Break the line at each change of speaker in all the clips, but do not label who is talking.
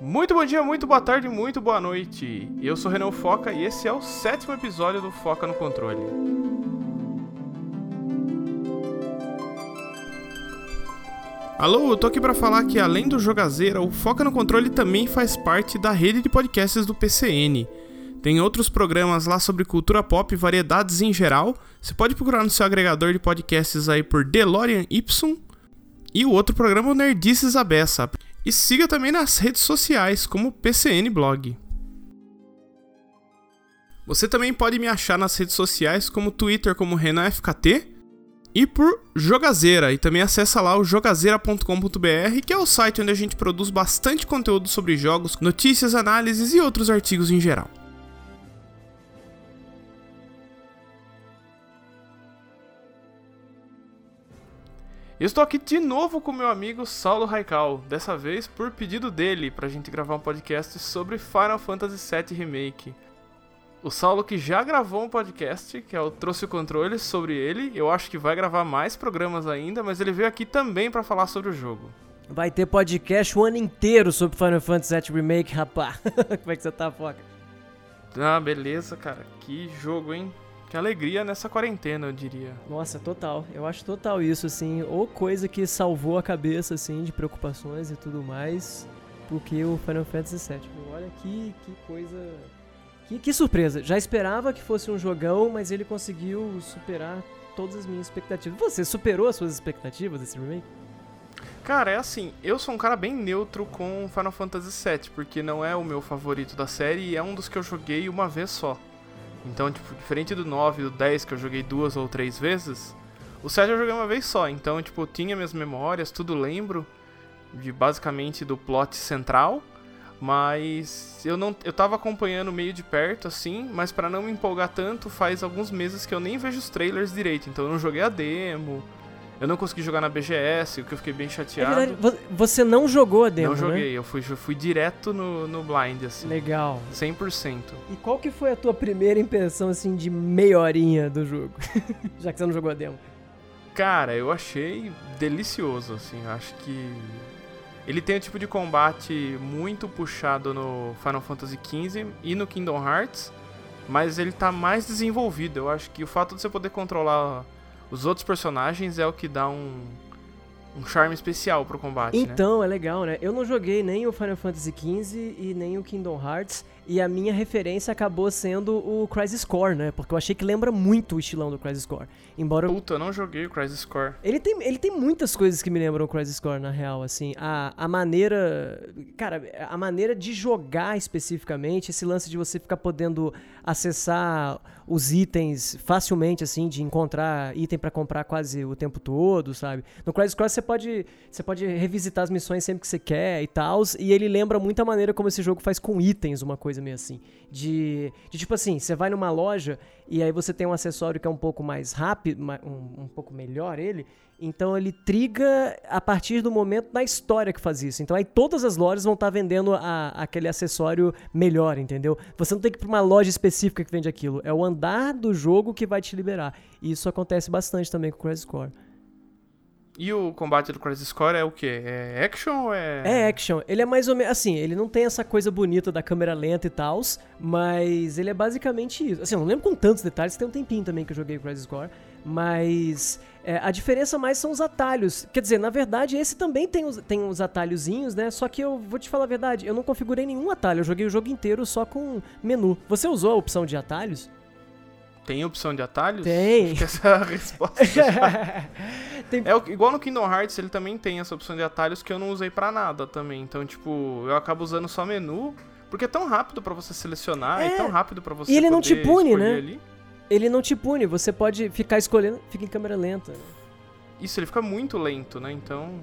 Muito bom dia, muito boa tarde, muito boa noite. Eu sou Renan Foca e esse é o sétimo episódio do Foca no Controle. Alô, eu tô aqui para falar que além do Jogazeira, o Foca no Controle também faz parte da rede de podcasts do PCN. Tem outros programas lá sobre cultura pop e variedades em geral. Você pode procurar no seu agregador de podcasts aí por DeLorean Y. E o outro programa é o Nerdices Abessa. E siga também nas redes sociais como PCN Blog. Você também pode me achar nas redes sociais como Twitter como RenanFKT e por Jogazeira. E também acessa lá o jogazeira.com.br, que é o site onde a gente produz bastante conteúdo sobre jogos, notícias, análises e outros artigos em geral. Estou aqui de novo com meu amigo Saulo Raikal, dessa vez por pedido dele, para a gente gravar um podcast sobre Final Fantasy VII Remake. O Saulo que já gravou um podcast, que é o Trouxe o Controle, sobre ele. Eu acho que vai gravar mais programas ainda, mas ele veio aqui também para falar sobre o jogo.
Vai ter podcast o ano inteiro sobre Final Fantasy VII Remake, rapá. Como é que você tá, Foca?
Ah, beleza, cara. Que jogo, hein? Que alegria nessa quarentena, eu diria.
Nossa, total. Eu acho total isso, assim. Ou coisa que salvou a cabeça, assim, de preocupações e tudo mais, porque o Final Fantasy VII. Olha que, que coisa que, que surpresa. Já esperava que fosse um jogão, mas ele conseguiu superar todas as minhas expectativas. Você superou as suas expectativas desse remake?
Cara, é assim, eu sou um cara bem neutro com Final Fantasy VII, porque não é o meu favorito da série e é um dos que eu joguei uma vez só. Então, tipo, diferente do 9 e do 10 que eu joguei duas ou três vezes, o 7 eu joguei uma vez só. Então, tipo, eu tinha minhas memórias, tudo lembro de basicamente do plot central. Mas eu não eu tava acompanhando meio de perto assim, mas para não me empolgar tanto, faz alguns meses que eu nem vejo os trailers direito, então eu não joguei a demo. Eu não consegui jogar na BGS, o que eu fiquei bem chateado. É
você não jogou a demo,
Não joguei,
né?
eu fui, eu fui direto no, no blind, assim.
Legal.
100%.
E qual que foi a tua primeira impressão, assim, de meia horinha do jogo? Já que você não jogou a demo.
Cara, eu achei delicioso, assim, acho que ele tem um tipo de combate muito puxado no Final Fantasy XV e no Kingdom Hearts, mas ele tá mais desenvolvido. Eu acho que o fato de você poder controlar os outros personagens é o que dá um, um charme especial pro combate.
Né? Então,
né?
é legal, né? Eu não joguei nem o Final Fantasy XV e nem o Kingdom Hearts. E a minha referência acabou sendo o Crisis Core, né? Porque eu achei que lembra muito o estilão do Crisis Core. Embora.
Puta, eu não joguei o Crisis Core.
Ele tem, ele tem muitas coisas que me lembram o Crisis Core, na real, assim. A, a maneira. Cara, a maneira de jogar especificamente, esse lance de você ficar podendo acessar os itens facilmente, assim, de encontrar item para comprar quase o tempo todo, sabe? No Crisis Core você pode, você pode revisitar as missões sempre que você quer e tal. E ele lembra muito a maneira como esse jogo faz com itens, uma coisa meio assim. De, de tipo assim, você vai numa loja e aí você tem um acessório que é um pouco mais rápido, um, um pouco melhor ele, então ele triga a partir do momento da história que faz isso. Então aí todas as lojas vão estar tá vendendo a, aquele acessório melhor, entendeu? Você não tem que ir para uma loja específica que vende aquilo. É o andar do jogo que vai te liberar. E isso acontece bastante também com o Crisis Core.
E o combate do Crisis Core é o quê? É action ou é.
É action. Ele é mais ou menos. Assim, ele não tem essa coisa bonita da câmera lenta e tal, mas ele é basicamente isso. Assim, eu não lembro com tantos detalhes, tem um tempinho também que eu joguei o Crisis Core, mas. É, a diferença mais são os atalhos. Quer dizer, na verdade, esse também tem os, tem uns atalhozinhos, né? Só que eu vou te falar a verdade, eu não configurei nenhum atalho. Eu joguei o jogo inteiro só com menu. Você usou a opção de atalhos?
Tem opção de atalhos?
Tem.
Acho que essa é a resposta. tem... É igual no Kingdom Hearts, ele também tem essa opção de atalhos que eu não usei para nada também. Então, tipo, eu acabo usando só menu, porque é tão rápido para você selecionar, é, é tão rápido para você
E ele não te pune, né?
Ali.
Ele não te pune, você pode ficar escolhendo, fica em câmera lenta.
Isso, ele fica muito lento, né? Então,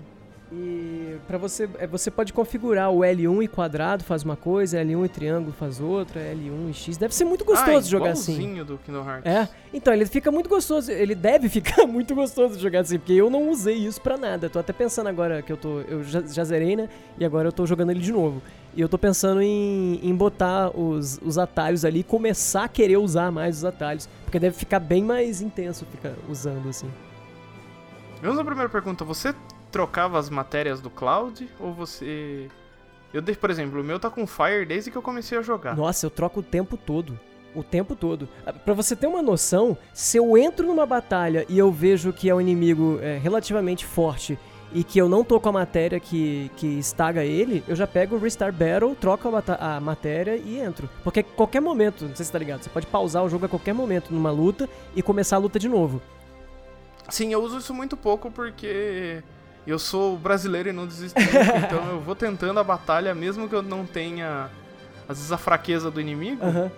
e para você, é, você pode configurar o L1 e quadrado faz uma coisa, L1 e triângulo faz outra, L1 e X. Deve ser muito gostoso
ah,
jogar assim.
do Kingdom Hearts.
É. Então, ele fica muito gostoso, ele deve ficar muito gostoso jogar assim, porque eu não usei isso para nada. Tô até pensando agora que eu tô eu já, já, zerei, né? E agora eu tô jogando ele de novo. E eu tô pensando em, em botar os, os atalhos ali e começar a querer usar mais os atalhos, porque deve ficar bem mais intenso ficar usando assim.
Vamos à primeira pergunta. Você trocava as matérias do Cloud ou você Eu, por exemplo, o meu tá com Fire desde que eu comecei a jogar.
Nossa, eu troco o tempo todo. O tempo todo. Ah, Pra você ter uma noção, se eu entro numa batalha e eu vejo que é um inimigo é, relativamente forte e que eu não tô com a matéria que, que estaga ele, eu já pego o Restart Battle, troco a, bata- a matéria e entro. Porque qualquer momento, não sei se tá ligado, você pode pausar o jogo a qualquer momento numa luta e começar a luta de novo.
Sim, eu uso isso muito pouco porque eu sou brasileiro e não desisto nunca, então eu vou tentando a batalha mesmo que eu não tenha, às vezes, a fraqueza do inimigo.
Aham.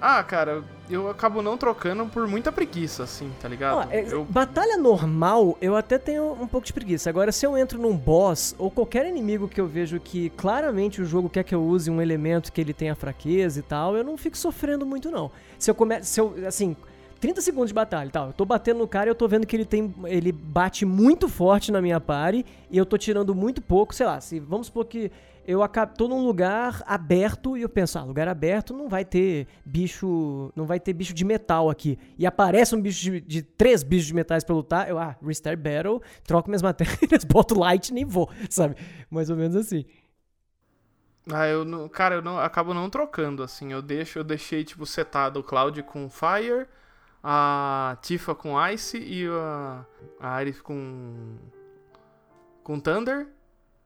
Ah, cara, eu acabo não trocando por muita preguiça, assim, tá ligado?
Ó, é,
eu...
Batalha normal, eu até tenho um pouco de preguiça. Agora, se eu entro num boss ou qualquer inimigo que eu vejo que claramente o jogo quer que eu use um elemento que ele tenha fraqueza e tal, eu não fico sofrendo muito, não. Se eu começo. Se eu, assim. 30 segundos de batalha e tal. Eu tô batendo no cara e eu tô vendo que ele tem. Ele bate muito forte na minha pare e eu tô tirando muito pouco, sei lá, se vamos supor que eu acabo, tô num lugar aberto e eu penso, ah, lugar aberto não vai ter bicho, não vai ter bicho de metal aqui. E aparece um bicho de, de três bichos de metais pra lutar, eu, ah, restart battle, troco minhas matérias, boto lightning e vou, sabe? Mais ou menos assim.
Ah, eu não, cara, eu não, acabo não trocando, assim. Eu deixo, eu deixei, tipo, setado o Cloud com Fire, a Tifa com Ice e a, a com. com Thunder.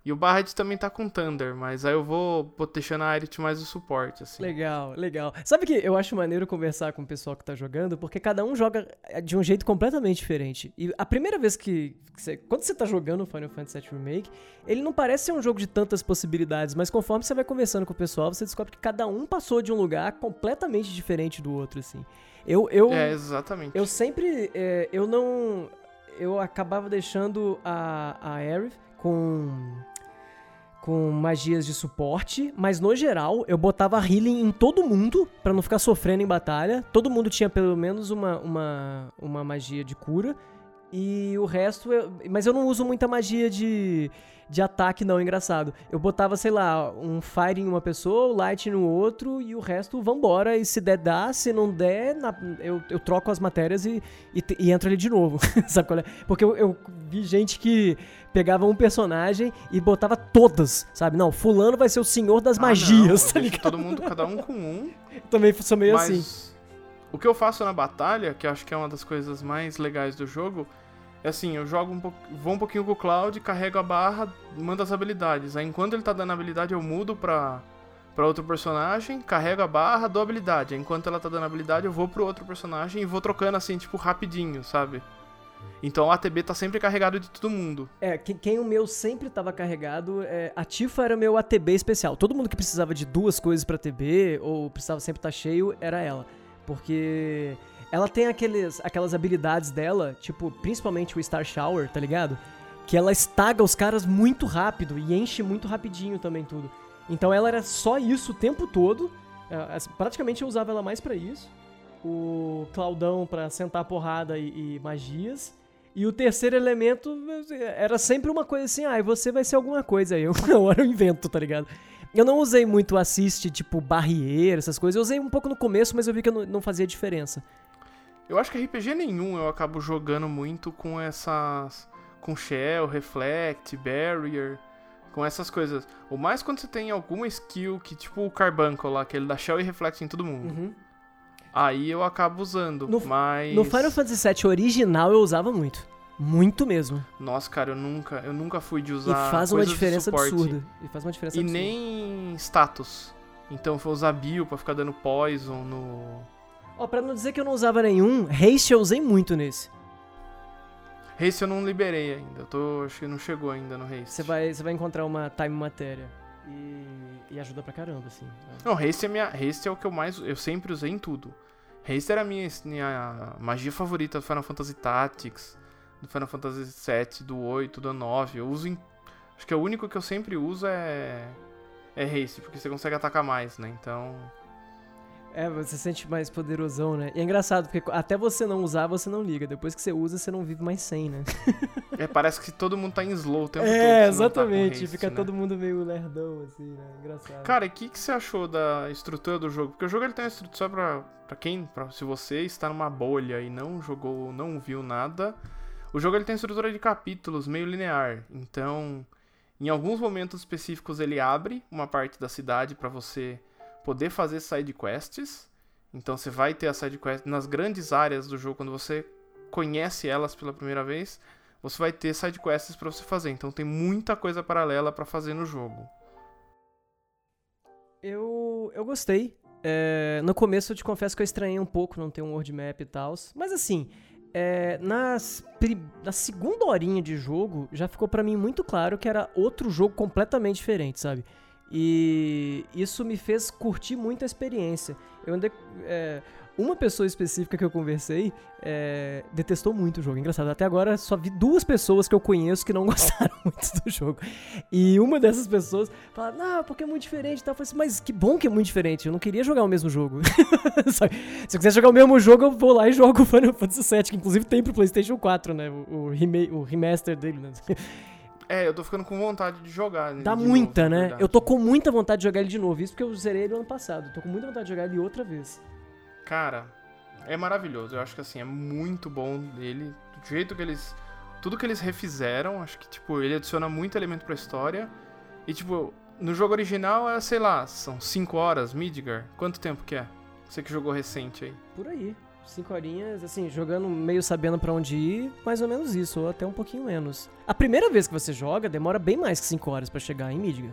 E o Barret também tá com Thunder, mas aí eu vou, deixando a Aerith mais o suporte, assim.
Legal, legal. Sabe que eu acho maneiro conversar com o pessoal que tá jogando, porque cada um joga eh, de um jeito completamente diferente. E a primeira vez que. que você- quando você tá jogando Final Fantasy VII Remake, ele não parece ser um jogo de tantas possibilidades, mas conforme você vai conversando com o pessoal, você descobre que cada um passou de um lugar completamente diferente do outro, assim. Eu. eu
É, exatamente.
eu sempre. é, eu não. Eu acabava deixando a, a Aerith com. Com magias de suporte, mas no geral eu botava healing em todo mundo pra não ficar sofrendo em batalha. Todo mundo tinha pelo menos uma, uma, uma magia de cura. E o resto. eu- mas eu não uso muita magia de, de ataque, não, engraçado. Eu botava, sei lá, um fire em uma pessoa, o light no outro e o resto vambora. E se der, dá. Se não der, na- eu, eu troco as matérias e, e, e entro ali de novo. Sabe qual é? Porque eu, eu vi gente que pegava um personagem e botava todas, sabe? Não, Fulano vai ser o senhor das
Ah,
magias,
não,
tá ligado?
todo mundo, cada um com um.
Também sou meio
mas
assim.
o que eu faço na batalha, que eu acho que é uma das coisas mais legais do jogo, é assim, eu jogo um pouco, vou um pouquinho com o Cloud, carrego a barra, mando as habilidades. Aí enquanto ele tá dando habilidade, eu mudo pra, pra outro personagem, carrego a barra, dou habilidade. Aí, enquanto ela tá dando habilidade, eu vou pro outro personagem e vou trocando assim, tipo, rapidinho, sabe? Então o ATB tá sempre carregado de todo mundo.
É, quem, quem o meu sempre tava carregado, é, a Tifa era meu ATB especial. Todo mundo que precisava de duas coisas pra TB, ou precisava sempre estar cheio, era ela. Porque ela tem aqueles, aquelas habilidades dela, tipo, principalmente o Star Shower, tá ligado? Que ela estaga os caras muito rápido e enche muito rapidinho também tudo. Então ela era só isso o tempo todo. é, praticamente eu usava ela mais pra isso. O Claudão pra sentar porrada e- e magias. E o terceiro elemento era sempre uma coisa assim, ah, você vai ser alguma coisa aí. Eu, eu invento, tá ligado? Eu não usei muito assist, tipo, barrieira, essas coisas. Eu usei um pouco no começo, mas eu vi que não fazia diferença.
Eu acho que RPG nenhum eu acabo jogando muito com essas. com Shell, Reflect, Barrier, com essas coisas. O mais quando você tem alguma skill que, tipo o Carbuncle lá, que ele dá Shell e Reflect em todo mundo. Aí eu acabo usando.
No-
mas.
No Final Fantasy VII original eu usava muito. Muito mesmo.
Nossa, cara, eu nunca, eu nunca fui de
E
usar.
faz uma diferença absurda. E faz uma diferença
E
absurda.
nem status. Então foi usar Bio pra ficar dando poison no.
Ó, pra não dizer que eu não usava nenhum, haste eu usei muito nesse.
Haste eu não liberei ainda. Eu tô. Acho que não chegou ainda no Haste.
Você vai, você vai encontrar uma time matéria. E, e ajuda pra caramba, assim.
Não, Haste é, minha, Haste é o que eu mais. Eu sempre usei em tudo. Haste era a minha, minha magia favorita do Final Fantasy Tactics, do Final Fantasy VII, do 8, do 9. Eu uso em. Acho que é o único que eu sempre uso é. É Haste, porque você consegue atacar mais, né? Então.
É, você se sente mais poderosão, né? E é engraçado, porque até você não usar, você não liga. Depois que você usa, você não vive mais sem, né?
É, parece que todo mundo tá em slow o tempo todo.
É,
tá com
exatamente.
haste,
Fica
né?
todo mundo meio lerdão, assim, né? Engraçado.
Cara, e o que, que você achou da estrutura do jogo? Porque o jogo ele tem uma estrutura só pra, pra quem? Pra, se você está numa bolha e não jogou, não viu nada. O jogo ele tem estrutura de capítulos, meio linear. Então, Em alguns momentos específicos ele abre uma parte da cidade para você poder fazer side quests. Então você vai ter a side quest nas grandes áreas do jogo quando você conhece elas pela primeira vez, você vai ter side quests para você fazer. Então tem muita coisa paralela para fazer no jogo.
Eu, eu gostei. É, no começo eu te confesso que eu estranhei um pouco não ter um world map e tal. Mas assim, é, nas, na segunda horinha de jogo já ficou para mim muito claro que era outro jogo completamente diferente, sabe? E isso me fez curtir muito a experiência. Eu andei, é, uma pessoa específica que eu conversei é, detestou muito o jogo. Engraçado, até agora só vi duas pessoas que eu conheço que não gostaram muito do jogo. E uma dessas pessoas fala, não, porque é muito diferente e tal. Eu falei assim, mas que bom que é muito diferente. Eu não queria jogar o mesmo jogo. Se eu quiser jogar o mesmo jogo, eu vou lá e jogo o Final Fantasy VII, que inclusive tem pro PlayStation 4, né? O, o, remaster dele, né?
É, eu tô ficando com vontade de jogar.
Dá de muita, novo, né? Eu tô com muita vontade de jogar ele de novo. Isso porque eu zerei ele ano passado. Tô com muita vontade de jogar ele outra vez.
Cara, é maravilhoso. Eu acho que assim, é muito bom dele. Do jeito que eles. Tudo que eles refizeram, acho que, tipo, ele adiciona muito elemento pra história. E, tipo, no jogo original é, sei lá, são 5 horas, Midgar. Quanto tempo que é? Você que jogou recente aí.
Por aí. 5 horinhas, assim, jogando meio sabendo para onde ir, mais ou menos isso, ou até um pouquinho menos. A primeira vez que você joga, demora bem mais que 5 horas para chegar em Midgar.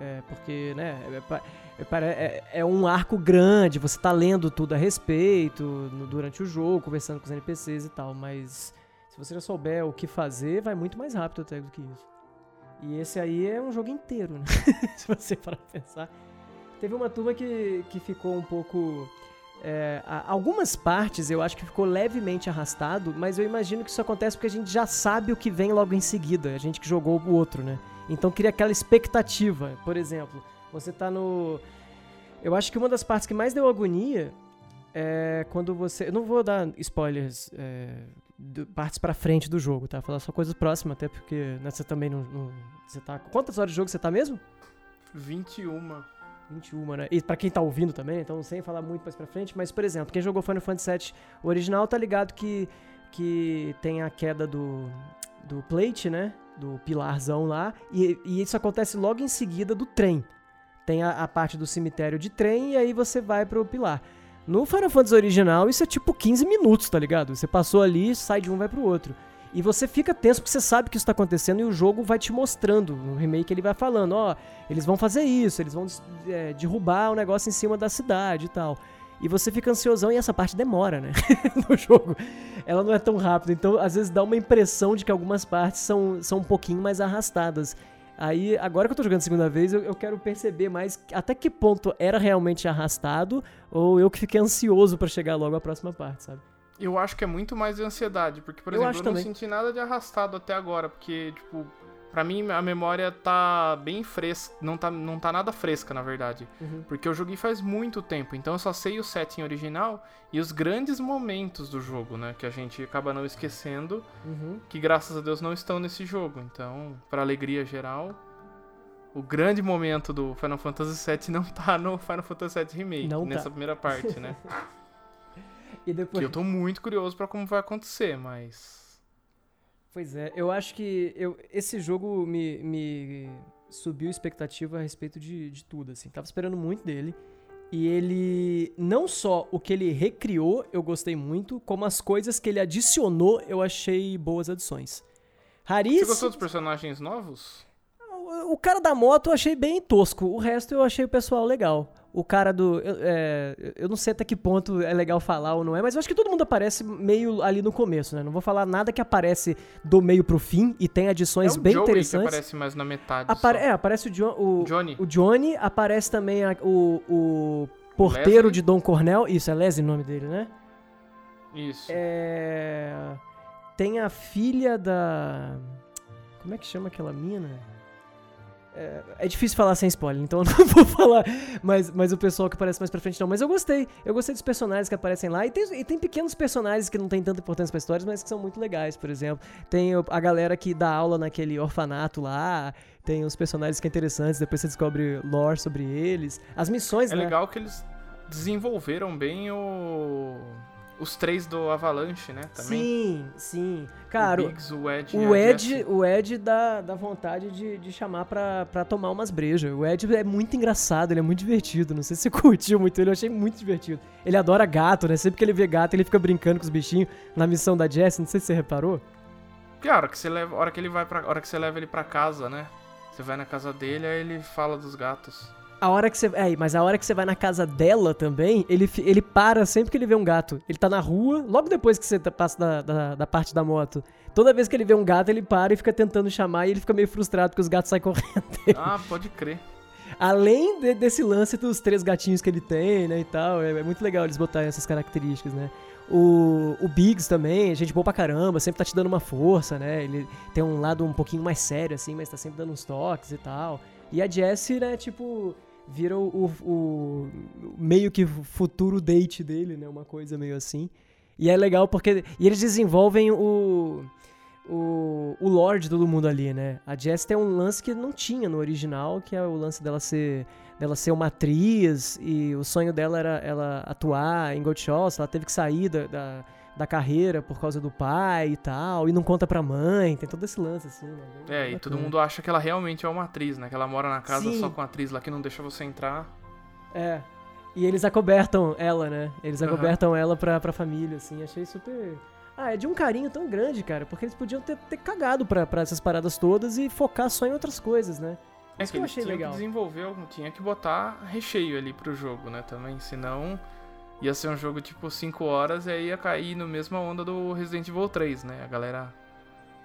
É, porque, né, é, é, é, é, um arco grande, você tá lendo tudo a respeito no, durante o jogo, conversando com os NPCs e tal, mas se você já souber o que fazer, vai muito mais rápido até do que isso. E esse aí é um jogo inteiro, né? se você parar pensar. Teve uma turma que, que ficou um pouco. É, algumas partes eu acho que ficou levemente arrastado, mas eu imagino que isso acontece porque a gente já sabe o que vem logo em seguida, a gente que jogou o outro, né? Então cria aquela expectativa. Por exemplo, você tá no. Eu acho que uma das partes que mais deu agonia é quando você. Eu não vou dar spoilers. É, partes pra frente do jogo, tá? Vou falar só coisas próximas, até porque né, você também não, não, Você tá. Quantas horas de jogo você tá mesmo?
21.
21, né? E pra quem tá ouvindo também, então sem falar muito mais pra frente, mas, por exemplo, quem jogou Final Fantasy VII original tá ligado que, que tem a queda do, do plate, né? do pilarzão lá, e, e, isso acontece logo em seguida do trem. Tem a, a, parte do cemitério de trem e aí você vai pro pilar. No Final Fantasy original, isso é tipo 15 minutos, tá ligado? Você passou ali, sai de um, vai pro outro. E você fica tenso porque você sabe que isso tá acontecendo e o jogo vai te mostrando. No remake ele vai falando, ó, oh, eles vão fazer isso, eles vão é, derrubar o negócio em cima da cidade e tal. E você fica ansiosão e essa parte demora, né? no jogo. Ela não é tão rápida. Então, às vezes, dá uma impressão de que algumas partes são, são um pouquinho mais arrastadas. Aí, agora que eu tô jogando a segunda vez, eu, eu quero perceber mais até que ponto era realmente arrastado ou eu que fiquei ansioso para chegar logo à próxima parte, sabe?
Eu acho que é muito mais de ansiedade, porque, por eu exemplo, eu não também. senti nada de arrastado até agora, porque, tipo, Pra mim, a memória tá bem fresca. Não tá, não tá nada fresca, na verdade. Uhum. Porque eu joguei faz muito tempo. Então eu só sei o setting original e os grandes momentos do jogo, né? Que a gente acaba não esquecendo. Uhum. Que graças a Deus não estão nesse jogo. Então, pra alegria geral. O grande momento do Final Fantasy VII não tá no Final Fantasy VII Remake, não nessa tá. primeira parte, né? e depois... Que eu tô muito curioso para como vai acontecer, mas
Pois é, eu acho que eu, esse jogo me, me subiu expectativa a respeito de, de tudo, assim. Tava esperando muito dele. E ele, não só o que ele recriou, eu gostei muito, como as coisas que ele adicionou, eu achei boas adições.
Haris... Você gostou dos personagens novos?
O, o cara da moto eu achei bem tosco, o resto eu achei o pessoal legal o cara do. Eu, é, eu não sei até que ponto é legal falar ou não é, mas eu acho que todo mundo aparece meio ali no começo, né? Não vou falar nada que aparece do meio pro fim e tem adições é bem Joey interessantes.
Que aparece mais na metade.
Apare é, aparece o, o Johnny. O Johnny, aparece também a, o, o porteiro Leslie? de Dom Cornel. Isso, é Leslie o nome dele, né?
Isso.
É. Tem a filha da. Como é que chama aquela mina? É, é, difícil falar sem spoiler, então eu não vou falar mas, mas o pessoal que aparece mais pra frente não. Mas eu gostei. Eu gostei dos personagens que aparecem lá. E tem, e tem pequenos personagens que não tem tanta importância pra histórias, mas que são muito legais, por exemplo. Tem a galera que dá aula naquele orfanato lá. Tem os personagens que é interessantes, depois você descobre lore sobre eles. As missões,
é
né?
É legal que eles desenvolveram bem o os três do Avalanche, né? Também.
Sim, sim. Cara,
o Biggs, o Ed.
o Ed, o Ed dá, dá vontade de, de chamar pra, pra tomar umas brejas. O Ed é muito engraçado, ele é muito divertido. Não sei se você curtiu muito ele, eu achei muito divertido. Ele adora gato, né? Sempre que ele vê gato, ele fica brincando com os bichinhos na missão da Jessie. Não sei se você reparou.
Que a hora que você leva, hora que ele vai para, hora que você leva ele pra casa, né? Você vai na casa dele, aí ele fala dos gatos.
A hora que você. É, mas a hora que você vai na casa dela também, ele, ele para sempre que ele vê um gato. Ele tá na rua, logo depois que você tá- passa da, da, da parte da moto. Toda vez que ele vê um gato, ele para e fica tentando chamar e ele fica meio frustrado porque os gatos saem correndo.
Ah, pode crer.
Além de- desse lance dos três gatinhos que ele tem, né, e tal, é, é muito legal eles botarem essas características, né. O, o Biggs também, gente boa pra caramba, sempre tá te dando uma força, né, ele tem um lado um pouquinho mais sério, assim, mas tá sempre dando uns toques e tal. E a Jessie, né, tipo, vira o, o- o meio que futuro date dele, né, uma coisa meio assim. E é legal porque... E eles desenvolvem o... O, o lore todo mundo ali, né? A Jess tem um lance que não tinha no original, que é o lance dela ser dela ser uma atriz e o sonho dela era ela atuar em Goldshaw's, ela teve que sair da, da, da carreira por causa do pai e tal, e não conta pra mãe, tem todo esse lance assim, né? Bem
É, e todo mundo acha que ela realmente é uma atriz, né? Que ela mora na casa
Sim.
só com a atriz lá que não deixa você entrar.
É. E eles acobertam ela, né? Eles
Aham.
acobertam ela pra, pra família, assim. Achei super. Ah, é de um carinho tão grande, cara. Porque eles podiam ter, ter cagado pra, pra essas paradas todas e focar só em outras coisas, né?
É
Isso
que
que eu achei legal.
que desenvolver, tinha que botar recheio ali pro jogo, né, também, senão ia ser um jogo tipo 5 horas e aí ia cair no mesma onda do Resident Evil 3, né, a galera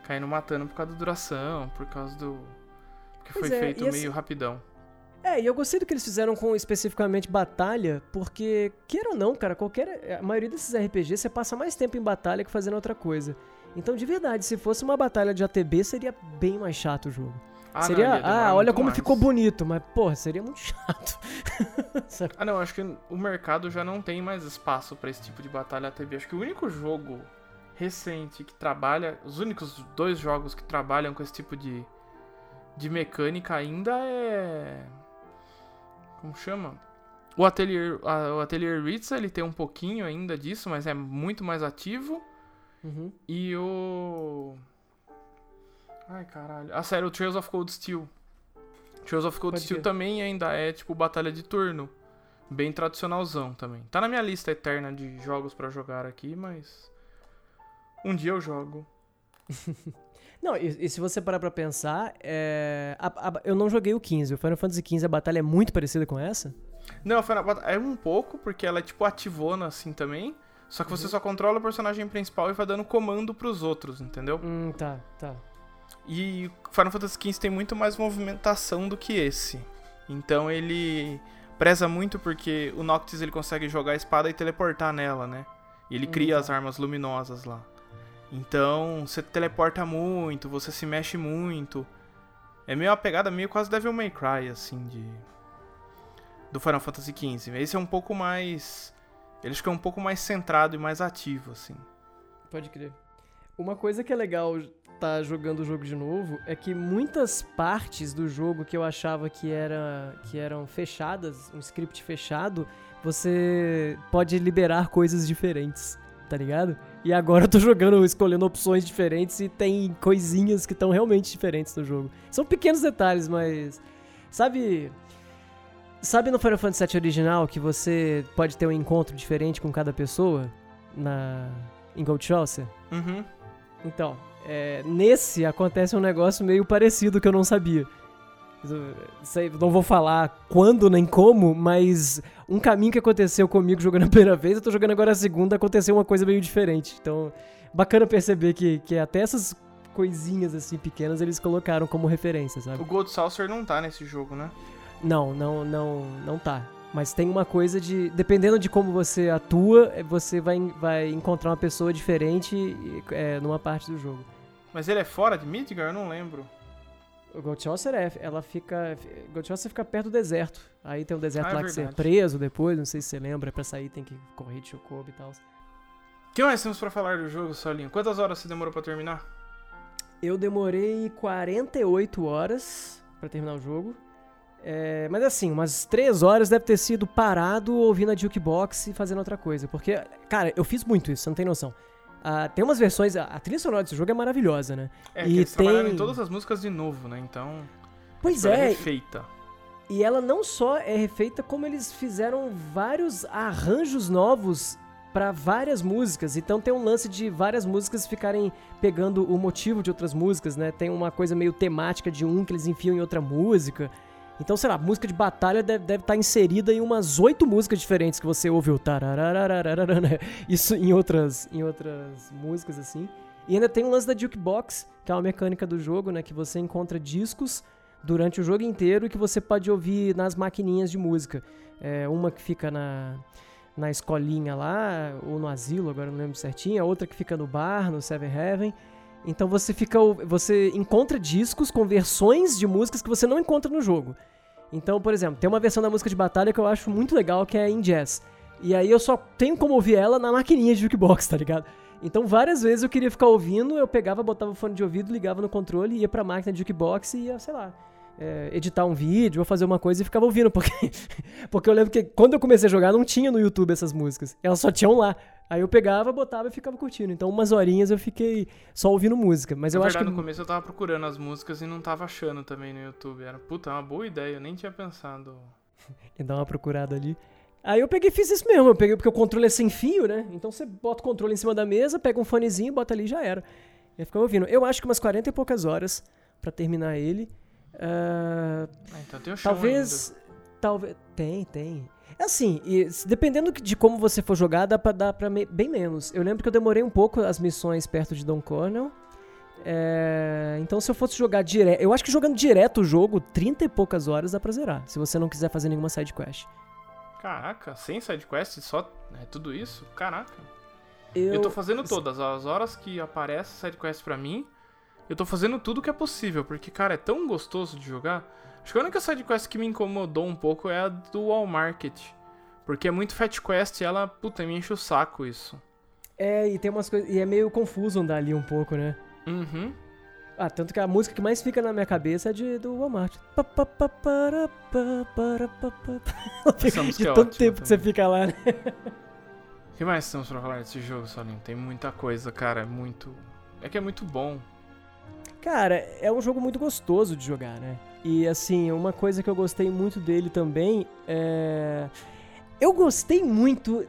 caindo matando por causa da duração, por causa do... porque
Pois
foi
é,
feito
e
meio
assim-
rapidão.
É, e eu gostei do que eles fizeram com especificamente batalha, porque, queira ou não, cara, qualquer. A maioria desses RPGs você passa mais tempo em batalha que fazendo outra coisa. Então, de verdade, se fosse uma batalha de ATB, seria bem mais chato o jogo.
Ah, não,
seria,
ia demorar
ah, olha como
mais.
ficou bonito, mas, porra, seria muito chato.
Ah, não, acho que o mercado já não tem mais espaço pra esse tipo de batalha TV. Acho que o único jogo recente que trabalha, os únicos dois jogos que trabalham com esse tipo de, de mecânica ainda é. Como chama? O Atelier, a- o Atelier Ritz, ele tem um pouquinho ainda disso, mas é muito mais ativo.
Uhum.
E o. Ai, caralho. Ah, sério, o Trails of Cold Steel. Trails of Cold
Pode
Steel
crer.
também ainda é tipo batalha de turno. Bem tradicionalzão também. Tá na minha lista eterna de jogos pra jogar aqui, mas. Um dia eu jogo.
Não, e, e se você parar pra pensar, é, a- a- eu não joguei o 15. O Final Fantasy XV, a batalha é muito parecida com essa?
Não, foi na bat- é um pouco, porque ela é tipo ativona assim também. Só que
Uhum.
você só controla o personagem principal e vai dando comando pros outros, entendeu?
Hum, tá, tá.
E Final Fantasy XV tem muito mais movimentação do que esse. Então ele preza muito porque o Noctis ele consegue jogar a espada e teleportar nela, né? E ele cria
tá.
as armas luminosas lá. Então você teleporta muito, você se mexe muito. É meio uma pegada meio quase Devil May Cry, assim, de. Do Final Fantasy XV. Esse é um pouco mais. Ele que é um pouco mais centrado e mais ativo, assim.
Pode crer. Uma coisa que é legal tá jogando o jogo de novo é que muitas partes do jogo que eu achava que, era, que eram fechadas, um script fechado, você pode liberar coisas diferentes, tá ligado? E agora eu tô jogando, escolhendo opções diferentes e tem coisinhas que estão realmente diferentes no jogo. São pequenos detalhes, mas. Sabe. Sabe no Final Fantasy VII original que você pode ter um encontro diferente com cada pessoa? Na. Em Gold?
Uhum.
Então, é, nesse acontece um negócio meio parecido que eu não sabia. Sei- não vou falar quando nem como, mas um caminho que aconteceu comigo jogando a primeira vez, eu tô jogando agora a segunda, aconteceu uma coisa meio diferente. Então, bacana perceber que, que até essas coisinhas assim pequenas eles colocaram como referência, sabe?
O Gold Saucer não tá nesse jogo, né?
Não, não, não, não tá. Mas tem uma coisa de. Dependendo de como você atua, eh, você vai, vai encontrar uma pessoa diferente é, numa parte do jogo.
Mas ele é fora de Midgar? Eu não lembro.
O Gold Chaucer é, ela fica. Gold Chaucer fica perto do deserto. Aí tem um deserto
Ah, é
lá que você é preso depois, não sei se você lembra, pra sair tem que correr de chocobo e tal.
O que mais temos pra falar do jogo, Solinho? Quantas horas você demorou pra terminar?
Eu demorei 48 horas pra terminar o jogo. É, mas assim, umas três horas deve ter sido parado ouvindo a jukebox e fazendo outra coisa. Porque, cara, eu fiz muito isso, você não tem noção. Ah, tem umas versões. A, a trilha sonora desse jogo é maravilhosa, né?
É,
e
eles
tem.
em todas as músicas de novo, né? Então.
Pois
ela
é,
refeita.
E ela não só é refeita, como eles fizeram vários arranjos novos para várias músicas. Então tem um lance de várias músicas ficarem pegando o motivo de outras músicas, né? Tem uma coisa meio temática de um que eles enfiam em outra música. Então, sei lá, música de batalha deve, deve estar inserida em umas oito músicas diferentes que você ouve o tarararararara, né? Isso em outras, em outras músicas, assim. E ainda tem o lance da Jukebox, que é uma mecânica do jogo, né? Que você encontra discos durante o jogo inteiro e que você pode ouvir nas maquininhas de música. É, uma que fica na, na escolinha lá, ou no asilo, agora não lembro certinho, a outra que fica no bar, no Seven Heaven. Então você fica. Você encontra discos com versões de músicas que você não encontra no jogo. Então, por exemplo, tem uma versão da música de batalha que eu acho muito legal, que é em jazz. E aí eu só tenho como ouvir ela na maquininha de jukebox, tá ligado? Então várias vezes eu queria ficar ouvindo, eu pegava, botava o fone de ouvido, ligava no controle, ia pra máquina de jukebox e ia, sei lá, é, editar um vídeo ou fazer uma coisa e ficava ouvindo, porque, porque eu lembro que quando eu comecei a jogar não tinha no YouTube essas músicas, elas só tinham lá. Aí eu pegava, botava e ficava curtindo. Então umas horinhas eu fiquei só ouvindo música, mas eu
Na
acho
verdade,
que
no começo eu tava procurando as músicas e não tava achando também no YouTube. Era, puta, é uma boa ideia, eu nem tinha pensado.
e dar uma procurada ali. Aí eu peguei e fiz isso mesmo, eu peguei porque o controle é sem fio, né? Então você bota o controle em cima da mesa, pega um fonezinho, bota ali e já era. E ficava ouvindo. Eu acho que umas 40 e poucas horas pra terminar ele. Ah,
Ah, então tem o chão
talvez. Talvez. Tem, tem. É assim, e dependendo de como você for jogar, dá pra dar pra me- bem menos. Eu lembro que eu demorei um pouco as missões perto de Don Cornell. É, então se eu fosse jogar direto. Eu acho que jogando direto o jogo, 30 e poucas horas dá pra zerar. Se você não quiser fazer nenhuma side quest.
Caraca, sem sidequest, só é tudo isso? Caraca.
Eu,
Eu tô fazendo todas. As horas que aparece sidequest pra mim, eu tô fazendo tudo que é possível. Porque, cara, é tão gostoso de jogar. Acho que a única sidequest que me incomodou um pouco é a do Wall Market. Porque é muito Fat Quest e ela, puta, me enche o saco isso.
É, e tem umas coisas. E é meio confuso andar ali um pouco, né?
Uhum.
Ah, tanto que a música que mais fica na minha cabeça é de, do Walmart.
Essa
De
é
tanto
ótima
tempo que você fica lá, né?
O que mais temos pra falar desse jogo, Solinho? Tem muita coisa, cara. É muito. É que é muito bom.
Cara, é um jogo muito gostoso de jogar, né? E assim, uma coisa que eu gostei muito dele também é. Eu gostei muito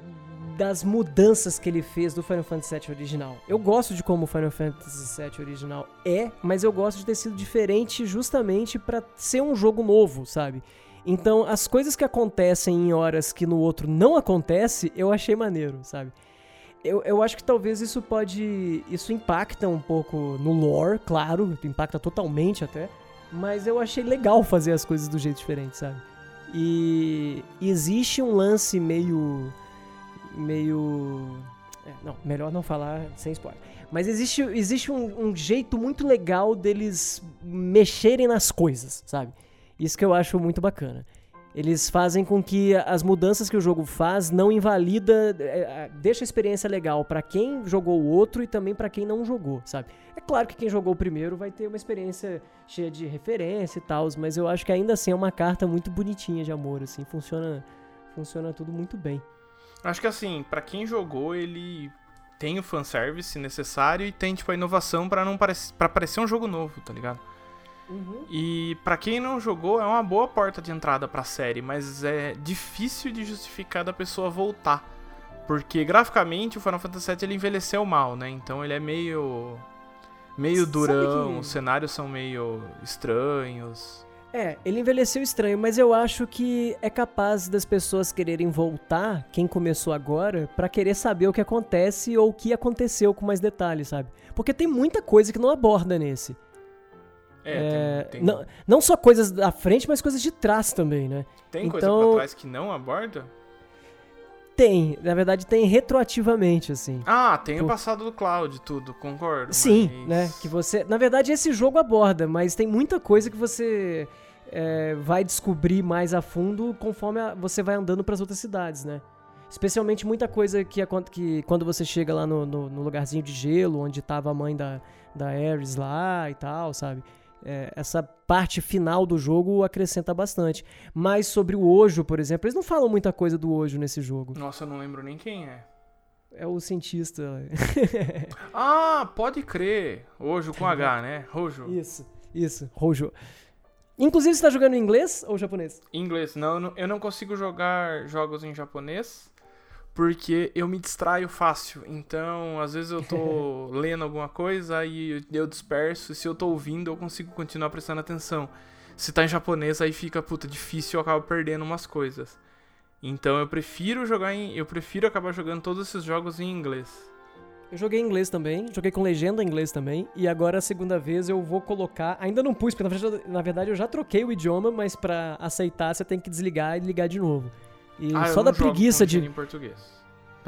das mudanças que ele fez do Final Fantasy VII original. Eu gosto de como o Final Fantasy VII original é, mas eu gosto de ter sido diferente justamente pra ser um jogo novo, sabe? Então, as coisas que acontecem em horas que no outro não acontece, eu achei maneiro, sabe? Eu, eu acho que talvez isso pode. Isso impacta um pouco no lore, claro, impacta totalmente até. Mas eu achei legal fazer as coisas do jeito diferente, sabe? E existe um lance meio. meio. é, não, melhor não falar sem spoiler. Mas existe, existe um, um jeito muito legal deles mexerem nas coisas, sabe? Isso que eu acho muito bacana. Eles fazem com que as mudanças que o jogo faz não invalida, é, é, deixa a experiência legal pra quem jogou o outro e também pra quem não jogou, sabe? É claro que quem jogou o primeiro vai ter uma experiência cheia de referência e tal, mas eu acho que ainda assim é uma carta muito bonitinha de amor, assim, funciona, funciona tudo muito bem.
Acho que assim, pra quem jogou, ele tem o fanservice necessário e tem, tipo, a inovação pra não para parecer um jogo novo, tá ligado? E pra quem não jogou, é uma boa porta de entrada pra série, mas é difícil de justificar da pessoa voltar. Porque graficamente o Final Fantasy VII ele envelheceu mal, né? Então ele é meio. meio
Sabe
durão,
que-
os cenários são meio estranhos.
É, ele envelheceu estranho, mas eu acho que é capaz das pessoas quererem voltar, quem começou agora, pra querer saber o que acontece ou o que aconteceu com mais detalhes, sabe? Porque tem muita coisa que não aborda nesse.
É,
É,
tem, tem,
Não, não só coisas da frente, mas coisas de trás também, né?
tem coisa
então-
pra trás que não aborda?
Tem, na verdade tem retroativamente, assim.
Ah, tem o
Por-
passado do Cloud, tudo, concordo.
Sim,
mas-
né? Que você. Na verdade, esse jogo aborda, mas tem muita coisa que você é, vai descobrir mais a fundo conforme a- você vai andando pras outras cidades, né? Especialmente muita coisa que, que quando você chega lá no, no- no lugarzinho de gelo, onde tava a mãe da, da Ares lá e tal, sabe? É, essa parte final do jogo acrescenta bastante. Mas sobre o Ojo, por exemplo, eles não falam muita coisa do Ojo nesse jogo.
Nossa, eu não lembro nem quem é.
É o cientista.
ah, pode crer. Ojo com H, né? Rojo.
Isso, isso, Rojo. Inclusive, você tá jogando em inglês ou japonês?
Inglês. Não, eu não consigo jogar jogos em japonês porque eu me distraio fácil. Então, às vezes eu tô lendo alguma coisa e eu disperso. E se eu tô ouvindo, eu consigo continuar prestando atenção. Se tá em japonês, aí fica, puta, difícil, eu acabo perdendo umas coisas. Então eu prefiro jogar em. Eu prefiro acabar jogando todos esses jogos em inglês.
Eu joguei em inglês também, joguei com legenda em inglês também, e agora a segunda vez eu vou colocar. Ainda não pus, porque na verdade eu já troquei o idioma, mas para aceitar você tem que desligar e ligar de novo. E
ah,
só da preguiça de.
em português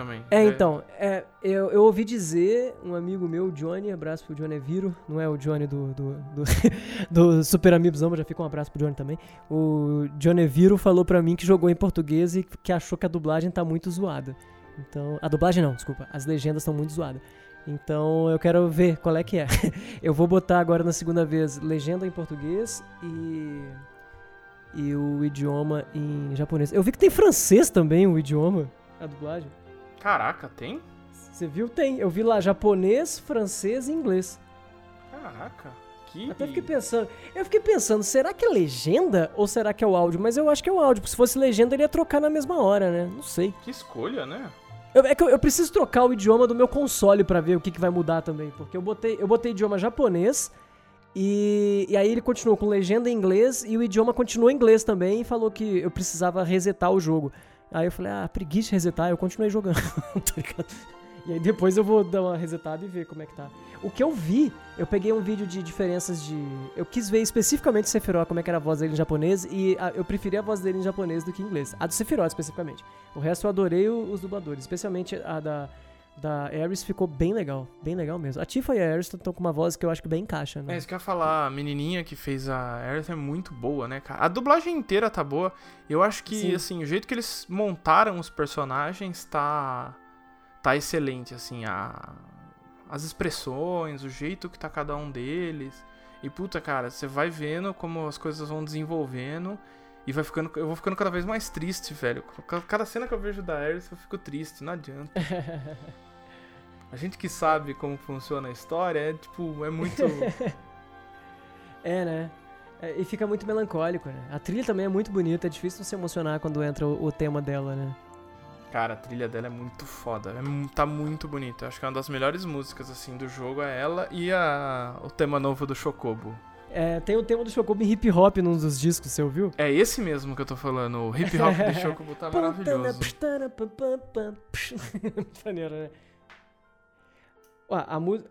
também.
É, é. então, é, eu, eu ouvi dizer, um amigo meu, o Johnny, abraço pro Johnny Eviro, não é o Johnny do, do, do, do Super Amigos, não, já fica um abraço pro Johnny também. O Johnny Eviro falou pra mim que jogou em português e que achou que a dublagem tá muito zoada. Então, a dublagem não, desculpa, as legendas estão muito zoadas. Então eu quero ver qual é que é. eu vou botar agora na segunda vez legenda em português e e o idioma em japonês. Eu vi que tem francês também o idioma, a dublagem.
Caraca, tem?
Você viu? Tem. Eu vi lá japonês, francês e inglês.
Caraca. Que...
Até fiquei pensando. Eu fiquei pensando, será que é legenda ou será que é o áudio? Mas eu acho que é o áudio, porque se fosse legenda ele ia trocar na mesma hora, né? Não sei.
Que escolha, né?
Eu, é que eu, eu, preciso trocar o idioma do meu console para ver o que, que vai mudar também. Porque eu botei, eu botei idioma japonês e, e aí ele continuou com legenda em inglês e o idioma continuou em inglês também e falou que eu precisava resetar o jogo. Aí eu falei, ah, preguiça de resetar, eu continuei jogando, tá ligado? E aí depois eu vou dar uma resetada e ver como é que tá. O que eu vi, eu peguei um vídeo de diferenças de. Eu quis ver especificamente o Sephiroth, como é que era a voz dele em japonês, e a, eu preferi a voz dele em japonês do que em inglês. A do Sephiroth especificamente. O resto eu adorei os dubladores, especialmente a da da Ares ficou bem legal, bem legal mesmo. A Tifa e a Ares estão com uma voz que eu acho que bem encaixa, né?
É, isso que eu ia falar, a menininha que fez a Ares é muito boa, né, cara? A dublagem inteira tá boa. Eu acho que, Sim. assim, o jeito que eles montaram os personagens tá tá excelente, assim, a as expressões, o jeito que tá cada um deles. E puta, cara, você vai vendo como as coisas vão desenvolvendo e vai ficando, eu vou ficando cada vez mais triste, velho. Cada cena que eu vejo da Ares eu fico triste, não adianta. A gente que sabe como funciona a história é tipo, é muito.
é, né? É, e fica muito melancólico, né? A trilha também é muito bonita, é difícil se emocionar quando entra o, o tema dela, né?
Cara, a trilha dela é muito foda, é, tá muito bonita. Acho que é uma das melhores músicas, assim, do jogo é ela e a, o tema novo do Chocobo.
É, tem o tema do Chocobo em hip hop num dos discos, você ouviu?
É esse mesmo que eu tô falando, o hip hop do Chocobo tá maravilhoso.
Maneiro, né? Ué, a música.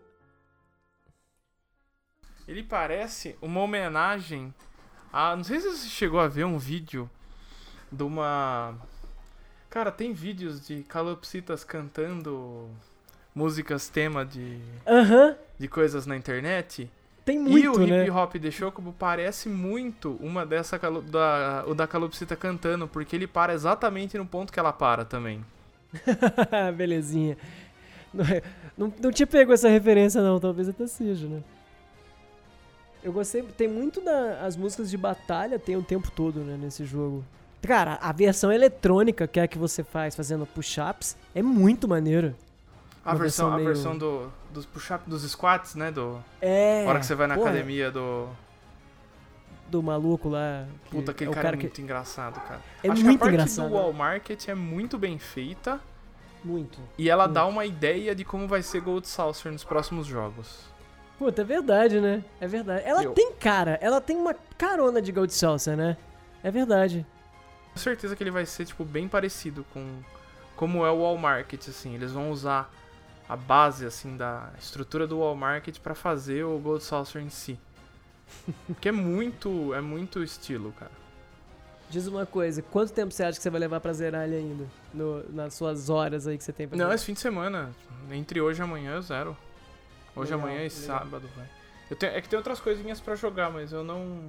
Ele parece uma homenagem a. Não sei se você chegou a ver um vídeo de uma. Cara, tem vídeos de calopsitas cantando músicas tema de.
Aham. Uh -huh.
De coisas na internet.
Tem muito,
E o
né?
hip hop de Chocobo parece muito uma dessa da, o da calopsita cantando, porque ele para exatamente no ponto que ela para também.
Belezinha. Não, é, não, não te pego essa referência, não. Talvez até seja, né? Eu gostei. Tem muito das as músicas de batalha, tem o tempo todo, né, nesse jogo. Cara, a versão eletrônica que é a que você faz fazendo push-ups é muito maneira.
A versão, versão meio... a versão do, dos push-ups, dos squats, né? Do,
é.
A hora que você vai na porra, academia do.
Do maluco lá.
Puta, aquele é cara, cara é muito que... engraçado, cara.
É
Acho
muito
que a parte
engraçado.
do Wall Market é muito bem feita.
Muito.
E ela
muito.
dá uma ideia de como vai ser Gold Saucer nos próximos jogos.
Puta, é verdade, né? É verdade. Ela Eu... tem cara, ela tem uma carona de Gold Saucer, né? É verdade.
Com certeza que ele vai ser, tipo, bem parecido com como é o Wall Market, assim. Eles vão usar a base, assim, da estrutura do Wall Market pra fazer o Gold Saucer em si. que é muito, é muito estilo, cara.
Diz uma coisa, quanto tempo você acha que você vai levar pra zerar ele ainda? No, nas suas horas aí que você tem pra
Não, esse fim de semana. Entre hoje e amanhã eu zero. Hoje, legal, amanhã e sábado, tenho, é que tem outras coisinhas para jogar, mas eu não.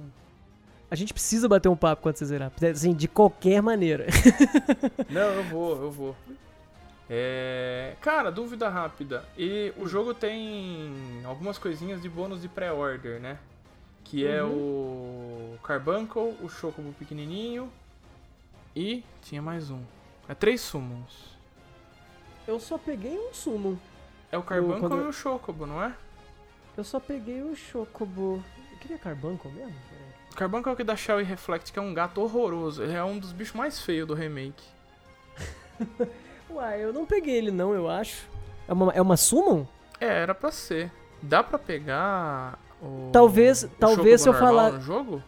A gente precisa bater um papo quando você zerar. Assim, de qualquer maneira.
não, eu vou, eu vou. É... Cara, dúvida rápida. E o jogo tem algumas coisinhas de bônus de pré-order, né? Que é o Carbuncle, o Chocobo pequenininho e tinha mais um. É três summons.
Eu só peguei um summon.
É o Carbuncle
quando-
e o Chocobo, não é?
Eu só peguei o Chocobo. Eu queria Carbuncle mesmo?
O Carbuncle é o que dá Shell e Reflect, que é um gato horroroso. Ele é um dos bichos mais feios do remake.
Uai, eu não peguei ele não, eu acho. É uma, é uma summon?
É, era pra ser. Dá pra pegar o.
Talvez-
o
talvez se eu falar-
jogo?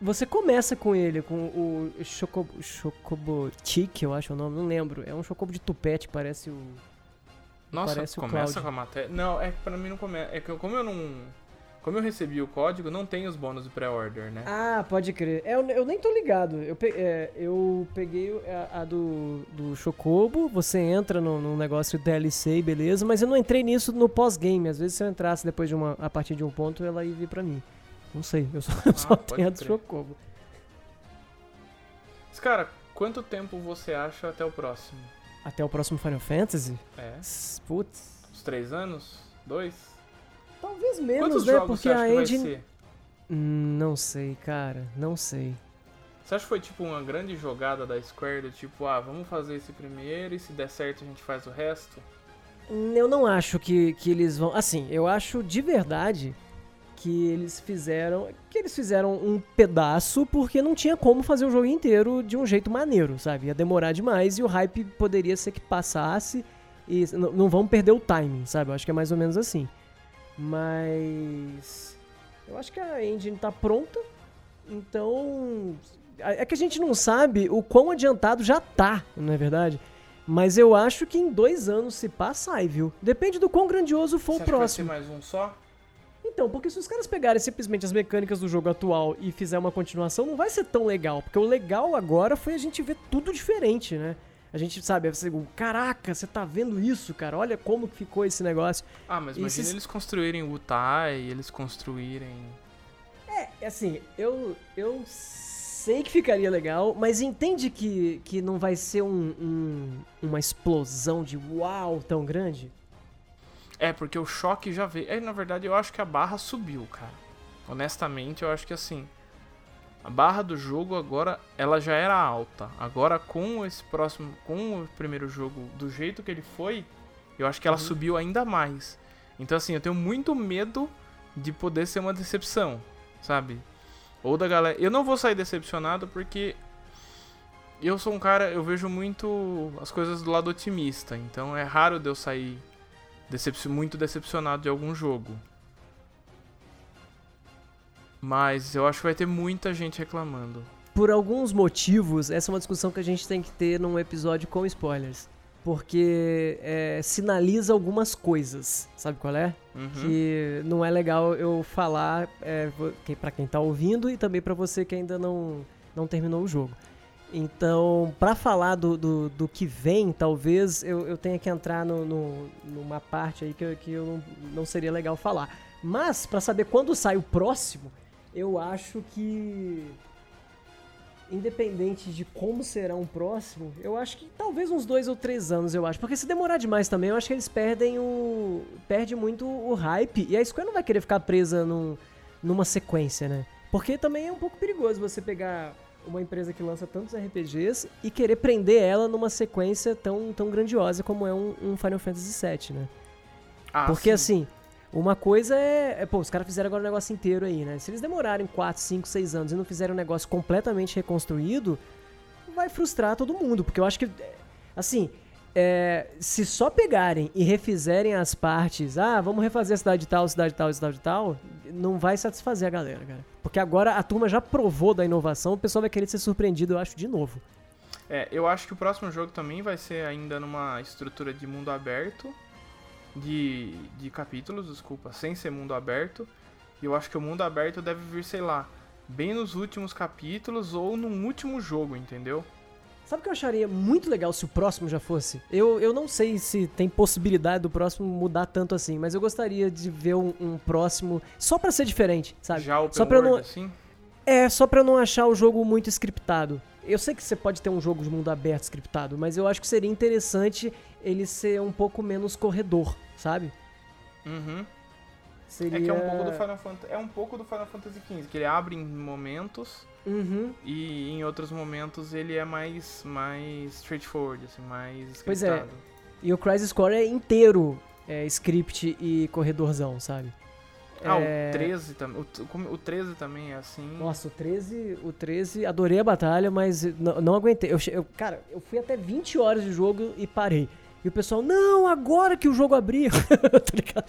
Você começa com ele, com o Chocobo, Chocobo Chick, eu acho o nome, não lembro. É um Chocobo de tupete, parece o...
Nossa,
Parece o
começa
Cloud.
com a matéria. Não, é que pra mim não começa. É que eu- como eu não. Como eu recebi o código, não tem os bônus do pré-order, né?
Ah, pode crer. É, eu, eu nem tô ligado. Eu, pe- é, eu peguei a, a do, do Chocobo, você entra no, no negócio DLC, beleza, mas eu não entrei nisso no pós-game. Às vezes se eu entrasse depois de uma, a partir de um ponto, ela ia vir pra mim. Não sei, eu só, eu só
Ah, pode
tenho a do. Chocobo.
Mas, cara, quanto tempo você acha até o próximo?
Até o próximo Final Fantasy?
É?
Putz.
Uns três anos? Dois?
Talvez menos,
Quantos
né? Porque a engine. Hum, Não sei, cara. Não sei.
Você acha que foi tipo uma grande jogada da Square do tipo, ah, vamos fazer esse primeiro e se der certo a gente faz o resto?
Eu não acho que, que eles vão. Assim, eu acho de verdade que eles fizeram. Que eles fizeram um pedaço porque não tinha como fazer o jogo inteiro de um jeito maneiro, sabe? Ia demorar demais e o hype poderia ser que passasse e n- não vão perder o timing, sabe? Eu acho que é mais ou menos assim. Mas. Eu acho que a engine tá pronta, então. É que a gente não sabe o quão adiantado já tá, não é verdade? Mas eu acho que em dois anos se passa, sai, viu? Depende do quão grandioso for
Você
o
que vai
próximo.
ser mais um só?
Então, porque se os caras pegarem simplesmente as mecânicas do jogo atual e fizer uma continuação, não vai ser tão legal. Porque o legal agora foi a gente ver tudo diferente, né? A gente sabe, você, caraca, você tá vendo isso, cara? Olha como que ficou esse negócio.
Ah, mas
E
imagina
esses-
eles construírem o Tai, eles construírem.
É assim, eu, eu sei que ficaria legal, mas entende que, que não vai ser um, um- uma explosão de uau tão grande?
É, porque o choque já veio. É, na verdade, eu acho que a barra subiu, cara. Honestamente, eu acho que assim. A barra do jogo agora, ela já era alta. Agora, com esse próximo. Com o primeiro jogo do jeito que ele foi, eu acho que ela subiu ainda mais. Então, assim, eu tenho muito medo de poder ser uma decepção, sabe? Ou da galera. Eu não vou sair decepcionado porque. Eu sou um cara. Eu vejo muito as coisas do lado otimista. Então, é raro de eu sair decep- muito decepcionado de algum jogo. Mas eu acho que vai ter muita gente reclamando.
Por alguns motivos, essa é uma discussão que a gente tem que ter num episódio com spoilers. Porque é, sinaliza algumas coisas, sabe qual é?
Uhum.
Que não é legal eu falar é, pra quem tá ouvindo e também pra você que ainda não, não terminou o jogo. Então, pra falar do, do, do que vem, talvez eu, eu tenha que entrar no, no- numa parte aí que, eu- que eu não, não seria legal falar. Mas, pra saber quando sai o próximo, eu acho que. Independente de como será um próximo, eu acho que talvez uns dois ou três anos, eu acho. Porque se demorar demais também, eu acho que eles perdem o. perde muito o hype. E a Square não vai querer ficar presa num, numa sequência, né? Porque também é um pouco perigoso você pegar uma empresa que lança tantos RPGs e querer prender ela numa sequência tão, tão grandiosa como é um, um Final Fantasy VII, né?
Ah,
Porque
sim.
assim, uma coisa é, é, Pô, os caras fizeram agora o negócio inteiro aí, né? Se eles demorarem 4, 5, 6 anos e não fizerem um negócio completamente reconstruído, vai frustrar todo mundo. Porque eu acho que. é, Assim. é, se só pegarem e refizerem as partes, ah, vamos refazer a cidade tal, cidade tal, cidade tal, não vai satisfazer a galera, cara. Porque agora a turma já provou da inovação, o pessoal vai querer ser surpreendido, eu acho, de novo.
É, eu acho que o próximo jogo também vai ser ainda numa estrutura de mundo aberto. De, de capítulos, desculpa, sem ser mundo aberto. E eu acho que o mundo aberto deve vir, sei lá, bem nos últimos capítulos ou num último jogo, entendeu?
Sabe o que eu acharia muito legal se o próximo já fosse? Eu, eu não sei se tem possibilidade do próximo mudar tanto assim, mas eu gostaria de ver um, um próximo só pra ser diferente, sabe?
Já o
Só pra eu não-
assim.
É, só pra eu não achar o jogo muito scriptado. Eu sei que você pode ter um jogo de mundo aberto scriptado, mas eu acho que seria interessante ele ser um pouco menos corredor, sabe?
Uhum.
Seria...
É que é um pouco do Final Fantasy. É um pouco do Final Fantasy XV, que ele abre em momentos
Uhum.
e em outros momentos ele é mais, mais straightforward, assim, mais
Pois é.
scriptado.
E o Crisis Core é inteiro é, script e corredorzão, sabe?
Ah,
É,
o 13 também. O, o 13 também é assim.
Nossa, o 13, o 13, adorei a batalha, mas não, não aguentei. Eu, eu- cara, eu fui até 20 horas de jogo e parei. E o pessoal, não, agora que o jogo abriu, tá ligado?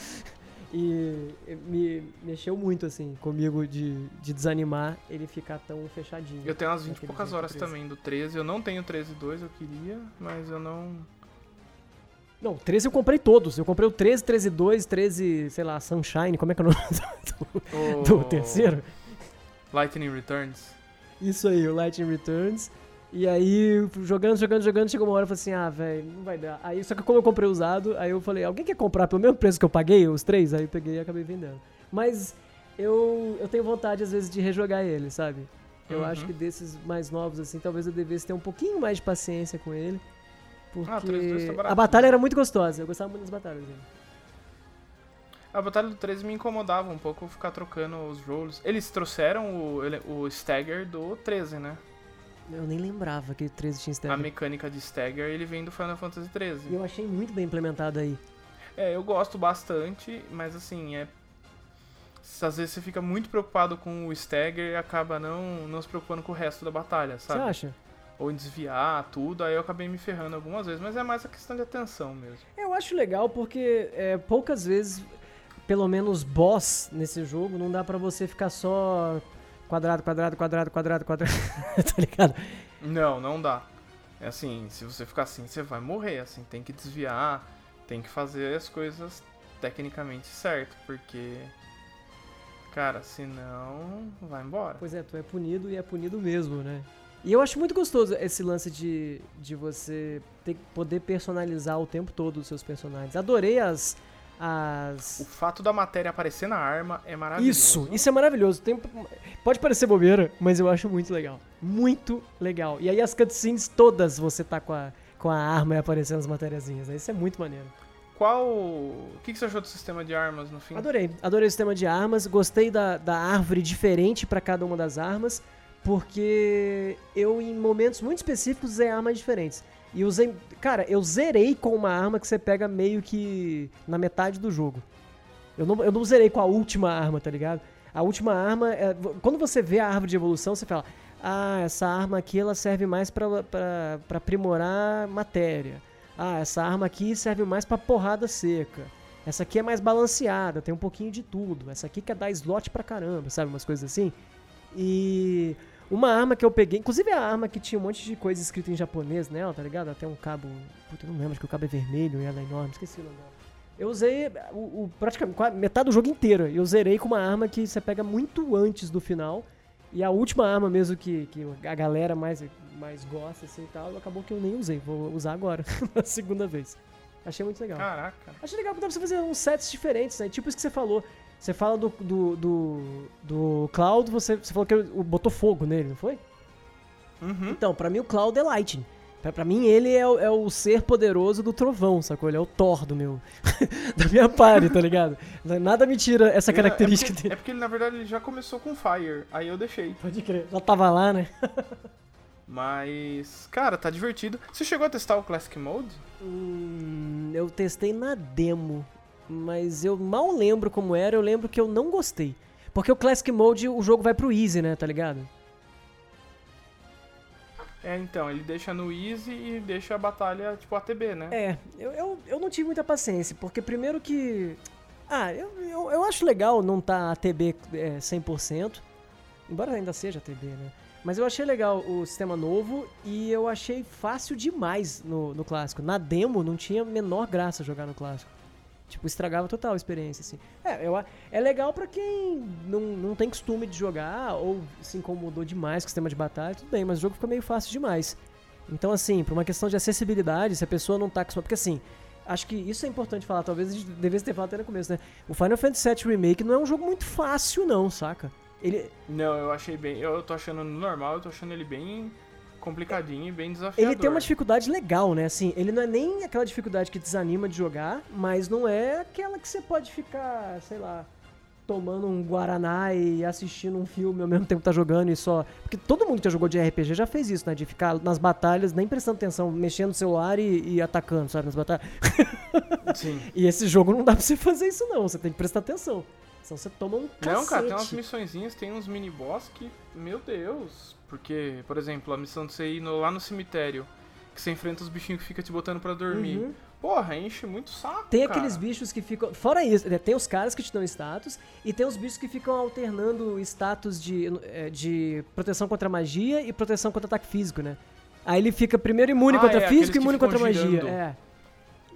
E me mexeu muito, assim, comigo de, de desanimar ele ficar tão fechadinho.
Eu tenho umas 20 e poucas horas
13.
também do 13. Eu não tenho 13.2, eu queria, mas eu não.
Não, 13 eu comprei todos. Eu comprei o 13, 13 2, 13, sei lá, Sunshine, como é que é o nome do,
O
do terceiro?
Lightning Returns.
Isso aí, o Lightning Returns. E aí, jogando, jogando, jogando, chegou uma hora e falei assim, ah, velho, não vai dar. Aí, só que como eu comprei usado, aí eu falei, alguém quer comprar pelo mesmo preço que eu paguei, os três? Aí eu peguei e acabei vendendo. Mas eu, eu tenho vontade, às vezes, de rejogar ele, sabe? Eu
Uhum.
acho que desses mais novos, assim, talvez eu devesse ter um pouquinho mais de paciência com ele. Porque
Ah, 3.2 tá
a
baratinho.
batalha era muito gostosa, eu gostava muito das batalhas dele.
A batalha do 13 me incomodava um pouco ficar trocando os roles. Eles trouxeram o, o Stagger do 13, né?
Eu nem lembrava que 13 tinha
A
stagger.
mecânica de Stagger ele vem do Final Fantasy 13.
E eu achei muito bem implementado aí.
É, eu gosto bastante, mas assim, é. Às vezes você fica muito preocupado com o Stagger e acaba não, não se preocupando com o resto da batalha,
Você
sabe?
acha?
Ou em desviar tudo, aí eu acabei me ferrando algumas vezes, mas é mais a questão de atenção mesmo.
Eu acho legal porque é, poucas vezes, pelo menos boss nesse jogo, não dá pra você ficar só quadrado, quadrado, quadrado, quadrado, quadrado, tá ligado?
Não, não dá. É assim, se você ficar assim, você vai morrer, assim, tem que desviar, tem que fazer as coisas tecnicamente certo, porque. Cara, senão vai embora.
Pois é, tu é punido e é punido mesmo, né? E eu acho muito gostoso esse lance de, de você ter, poder personalizar o tempo todo os seus personagens. Adorei as.
O
as...
fato da matéria aparecer na arma é maravilhoso.
Isso, isso é maravilhoso. Tem- pode parecer bobeira, mas eu acho muito legal. Muito legal. E aí as cutscenes todas você tá com a, com a arma e aparecendo as matériazinhas. né? Isso é muito maneiro.
Qual. O que, que você achou do sistema de armas no fim?
Adorei. Adorei o sistema de armas. Gostei da, da árvore diferente pra cada uma das armas. Porque eu, em momentos muito específicos, usei armas diferentes. E usei. Cara, eu zerei com uma arma que você pega meio que na metade do jogo. Eu não, eu não zerei com a última arma, tá ligado? A última arma. é- quando você vê a árvore de evolução, você fala: Ah, essa arma aqui ela serve mais pra, pra, pra aprimorar matéria. Ah, essa arma aqui serve mais pra porrada seca. Essa aqui é mais balanceada, tem um pouquinho de tudo. Essa aqui quer dar slot pra caramba, sabe? Umas coisas assim. E uma arma que eu peguei, inclusive a arma que tinha um monte de coisa escrita em japonês nela, tá ligado? Até um cabo. Puta, eu não lembro, acho que o cabo é vermelho e ela é enorme, esqueci o nome dela. Eu usei o, o- praticamente metade do jogo inteiro. E eu zerei com uma arma que você pega muito antes do final. E a última arma mesmo que, que a galera mais, mais gosta assim e tal, acabou que eu nem usei. Vou usar agora, na segunda vez. Achei muito legal.
Caraca.
Achei legal porque dá pra você fazer uns sets diferentes, né? Tipo isso que você falou. Você fala do, do, do, do Cloud, você, você falou que botou fogo nele, não foi?
Uhum.
Então, pra mim o Cloud é Lightning. Pra, pra mim ele é, o- é o ser poderoso do trovão, sacou? Ele é o Thor do meu... da minha party, tá ligado? Nada me tira essa
Ele-
característica
é porque,
dele.
é porque ele, na verdade, ele já começou com Fire, aí eu deixei.
Pode crer. Já tava lá, né?
Mas, cara, tá divertido. Você chegou a testar o Classic Mode?
Hum, eu testei na demo, mas eu mal lembro como era, eu lembro que eu não gostei. Porque o Classic Mode, o jogo vai pro Easy, né, tá ligado?
É, então, ele deixa no Easy e deixa a batalha, tipo, ATB, né?
É, eu, eu, eu não tive muita paciência, porque primeiro que. Ah, eu, eu, eu acho legal não tá ATB é, 100%, embora ainda seja ATB, né? Mas eu achei legal o sistema novo e eu achei fácil demais no, no clássico. Na demo não tinha menor graça jogar no clássico. Tipo, estragava total a experiência, assim. É, eu, é legal pra quem não, não tem costume de jogar ou se incomodou demais com o sistema de batalha, tudo bem, mas o jogo fica meio fácil demais. Então, assim, por uma questão de acessibilidade, se a pessoa não tá acostumada. Porque, assim, acho que isso é importante falar, talvez a gente devesse ter falado até no começo, né? O Final Fantasy VII Remake não é um jogo muito fácil, não, saca? Ele,
Não, eu achei bem. Eu tô achando normal, eu tô achando ele bem complicadinho e bem desafiador.
ele tem uma dificuldade legal, né? Assim, ele não é nem aquela dificuldade que desanima de jogar, mas não é aquela que você pode ficar, sei lá, tomando um Guaraná e assistindo um filme ao mesmo tempo que tá jogando e só. Porque todo mundo que já jogou de RPG já fez isso, né? De ficar nas batalhas, nem prestando atenção, mexendo no celular e, e atacando, sabe? Nas batalhas.
Sim.
e esse jogo não dá pra você fazer isso, não. Você tem que prestar atenção. Senão você toma um cacete.
Não, cara, tem umas missõezinhas, tem uns mini-boss que, meu Deus. Porque, por exemplo, a missão de você ir no- lá no cemitério, que você enfrenta os bichinhos que ficam te botando pra dormir.
Uhum.
Porra, enche muito saco,
Tem
cara.
aqueles bichos que ficam. Fora isso, né, tem os caras que te dão status e tem os bichos que ficam alternando status de, eh, de proteção contra magia e proteção contra ataque físico, né? Aí ele fica primeiro imune
Ah,
contra
é,
físico e imune contra magia. É.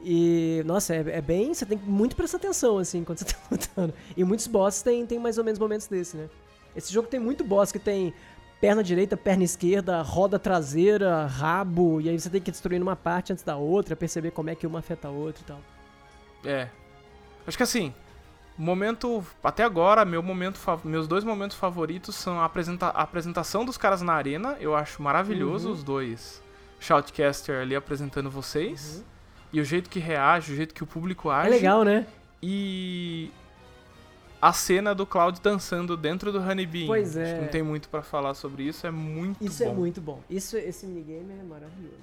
E, nossa, é, é bem. Você tem que muito prestar atenção, assim, quando você tá lutando. E muitos bosses tem, tem mais ou menos momentos desse, né? Esse jogo tem muito boss que tem perna direita, perna esquerda, roda traseira, rabo, e aí você tem que destruir uma parte antes da outra, perceber como é que uma afeta a outra e tal.
É. Acho que assim, momento. Até agora, meu momento, meus dois momentos favoritos são a, apresenta- a apresentação dos caras na arena. Eu acho maravilhoso
Uhum.
os dois shoutcaster ali apresentando vocês. E o jeito que reage, o jeito que o público age.
É legal, né?
E a cena do Cloud dançando dentro do Honeybee.
Pois
Acho
é.
que não tem muito pra falar sobre isso, é muito
Isso
bom.
é muito bom. Isso, esse minigame é maravilhoso.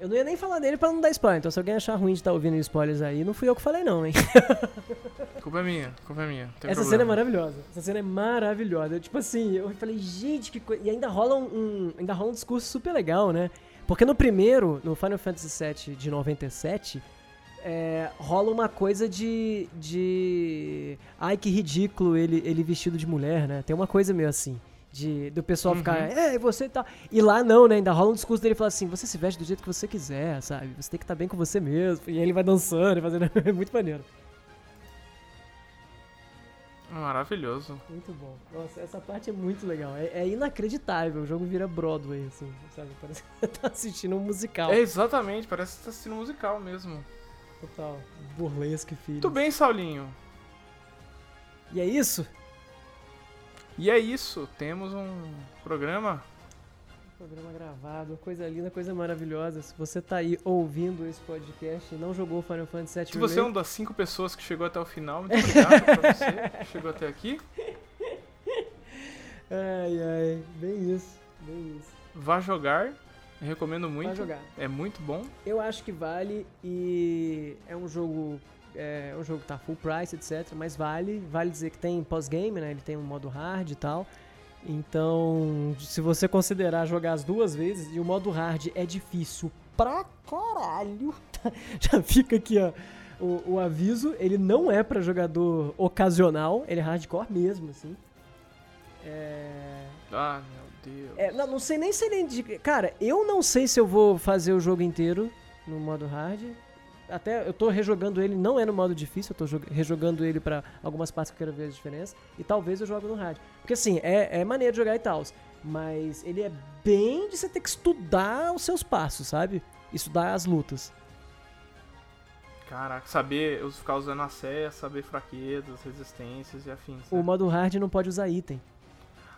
Eu não ia nem falar dele pra não dar spoiler, então se alguém achar ruim de estar ouvindo spoilers aí, não fui eu que falei não, hein?
Culpa é minha, culpa é minha.
Essa
problema.
cena é maravilhosa. Essa cena é maravilhosa. Eu, tipo assim, eu falei, gente, que coisa. E ainda rola um, um- ainda rola um discurso super legal, né? Porque no primeiro, no Final Fantasy VII de 97, é, rola uma coisa de. de. Ai, que ridículo ele, ele vestido de mulher, né? Tem uma coisa meio assim. De, do pessoal ficar, é, e você tá. E lá não, né? Ainda rola um discurso dele falar assim: você se veste do jeito que você quiser, sabe? Você tem que estar bem com você mesmo. E aí ele vai dançando e fazendo. É muito maneiro.
Maravilhoso.
Muito bom. Nossa, essa parte é muito legal. É, é inacreditável. O jogo vira Broadway, assim, sabe? Parece que você tá assistindo um musical.
É exatamente, parece que tá assistindo um musical mesmo.
Total. Burlesque, filho.
Muito bem, Saulinho.
E é isso?
E é isso, temos um programa.
Programa gravado, coisa linda, coisa maravilhosa. Se você tá aí ouvindo esse podcast e não jogou Final Fantasy VII
Se você é um
Remake,
das cinco pessoas que chegou até o final, muito obrigado pra você que chegou até aqui.
Ai, ai, bem isso, bem isso.
Vá jogar, eu recomendo muito.
Jogar.
É muito bom.
Eu acho que vale e é um jogo é um jogo que tá full price, etc, mas vale, vale dizer que tem pós-game, né? Ele tem um modo hard e tal. Então, se você considerar jogar as duas vezes, e o modo hard é difícil pra caralho. Já fica aqui, ó, o, o aviso, ele não é pra jogador ocasional, ele é hardcore mesmo, assim. É...
Ah, Deus.
É, não, não sei nem se ele indica. Cara, eu não sei se eu vou fazer o jogo inteiro no modo hard. Até eu tô rejogando ele, não é no modo difícil, eu tô jog- rejogando ele pra algumas partes que eu quero ver a diferença. E talvez eu jogue no hard. Porque assim, é, é maneiro de jogar e tal. Mas ele é bem de você ter que estudar os seus passos, sabe? Estudar as lutas.
Caraca, saber ficar usando a sé, saber fraquezas, resistências e afins.
O
né?
modo hard não pode usar item.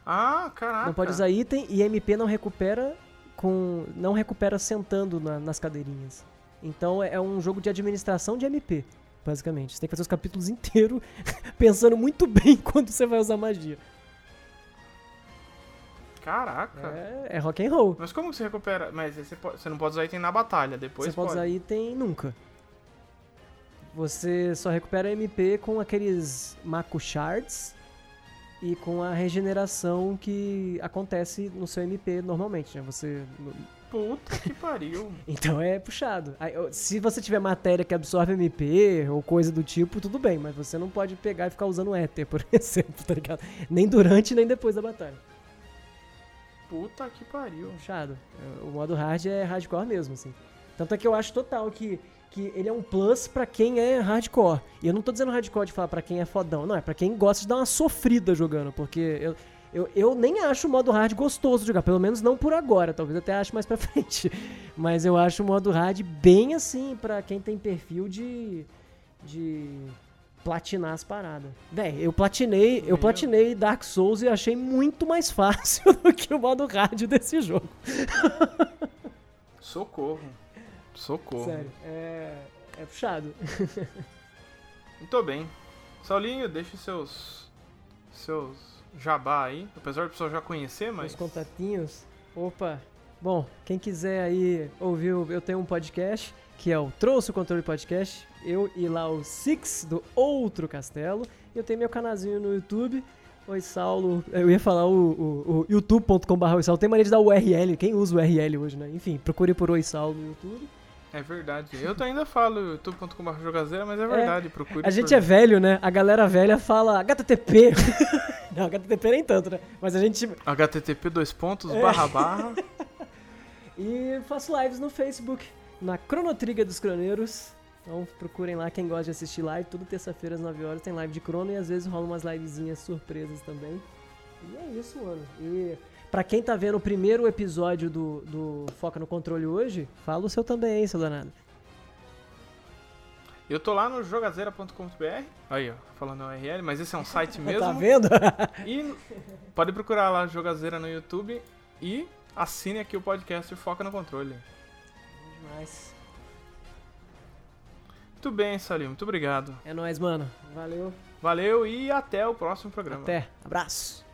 Ah, caraca.
Não pode usar item e MP não recupera com. não recupera sentando na- nas cadeirinhas. Então é é um jogo de administração de MP, basicamente. Você tem que fazer os capítulos inteiros pensando muito bem quando você vai usar magia.
Caraca.
É, é rock and roll.
Mas como que você recupera? Mas você, pode- você não pode usar item na batalha, depois
você pode,
pode.
usar item nunca. Você só recupera MP com aqueles Mako Shards e com a regeneração que acontece no seu MP normalmente, né? Você
Puta que pariu.
Então é puxado. Aí, Se você tiver matéria que absorve MP ou coisa do tipo, tudo bem, mas você não pode pegar e ficar usando éter, por exemplo, tá ligado? Nem durante nem depois da batalha.
Puta que pariu.
Puxado. É, O modo hard é hardcore mesmo, assim. Tanto é que eu acho total que, que ele é um plus pra quem é hardcore. E eu não tô dizendo hardcore de falar pra quem é fodão, não, é pra quem gosta de dar uma sofrida jogando, porque eu, eu, eu nem acho o modo hard gostoso de jogar, pelo menos não por agora, talvez até ache mais pra frente. Mas eu acho o modo hard bem assim pra quem tem perfil de de platinar as paradas. Véi, eu platinei, eu platinei Dark Souls e achei muito mais fácil do que o modo hard desse jogo.
Socorro. Socorro.
Sério, é, é puxado.
Muito bem. Saulinho, deixe seus seus jabá aí, apesar do pessoal já conhecer,
Os
mas.
contatinhos. Opa. Bom, quem quiser aí ouvir, eu tenho um podcast que é o Trouxe o Controle Podcast. Eu e lá o Six do Outro Castelo. E eu tenho meu canalzinho no YouTube. Oi, Saulo. Eu ia falar o, o, o youtube.com.br Oi, Saulo. Tem maneira de dar o URL. Quem usa o URL hoje, né? Enfim, procure por Oi, Saulo no YouTube.
É verdade. Eu ainda falo youtube.com.br jogazeira, mas é verdade, procure.
A gente
por-
é velho, né? A galera velha fala HTTP. Não, HTTP nem tanto, né? Mas a gente
http dois pontos
É.
barra barra.
E faço lives no Facebook, na Cronotriga dos Croneiros. Então procurem lá quem gosta de assistir live. Toda terça-feira às 9 horas tem live de crono e às vezes rola umas livezinhas surpresas também. E é isso, mano. E pra quem tá vendo o primeiro episódio do, do Foca no Controle hoje, fala o seu também, hein, seu danado.
Eu tô lá no jogazeira.com.br. Aí, ó, falando URL, mas esse é um site mesmo.
Tá vendo?
E pode procurar lá Jogazeira no YouTube e assine aqui o podcast Foca no Controle.
Demais.
Muito bem, Salim, muito obrigado.
É nóis, mano. Valeu.
Valeu e até o próximo programa.
Até. Abraço.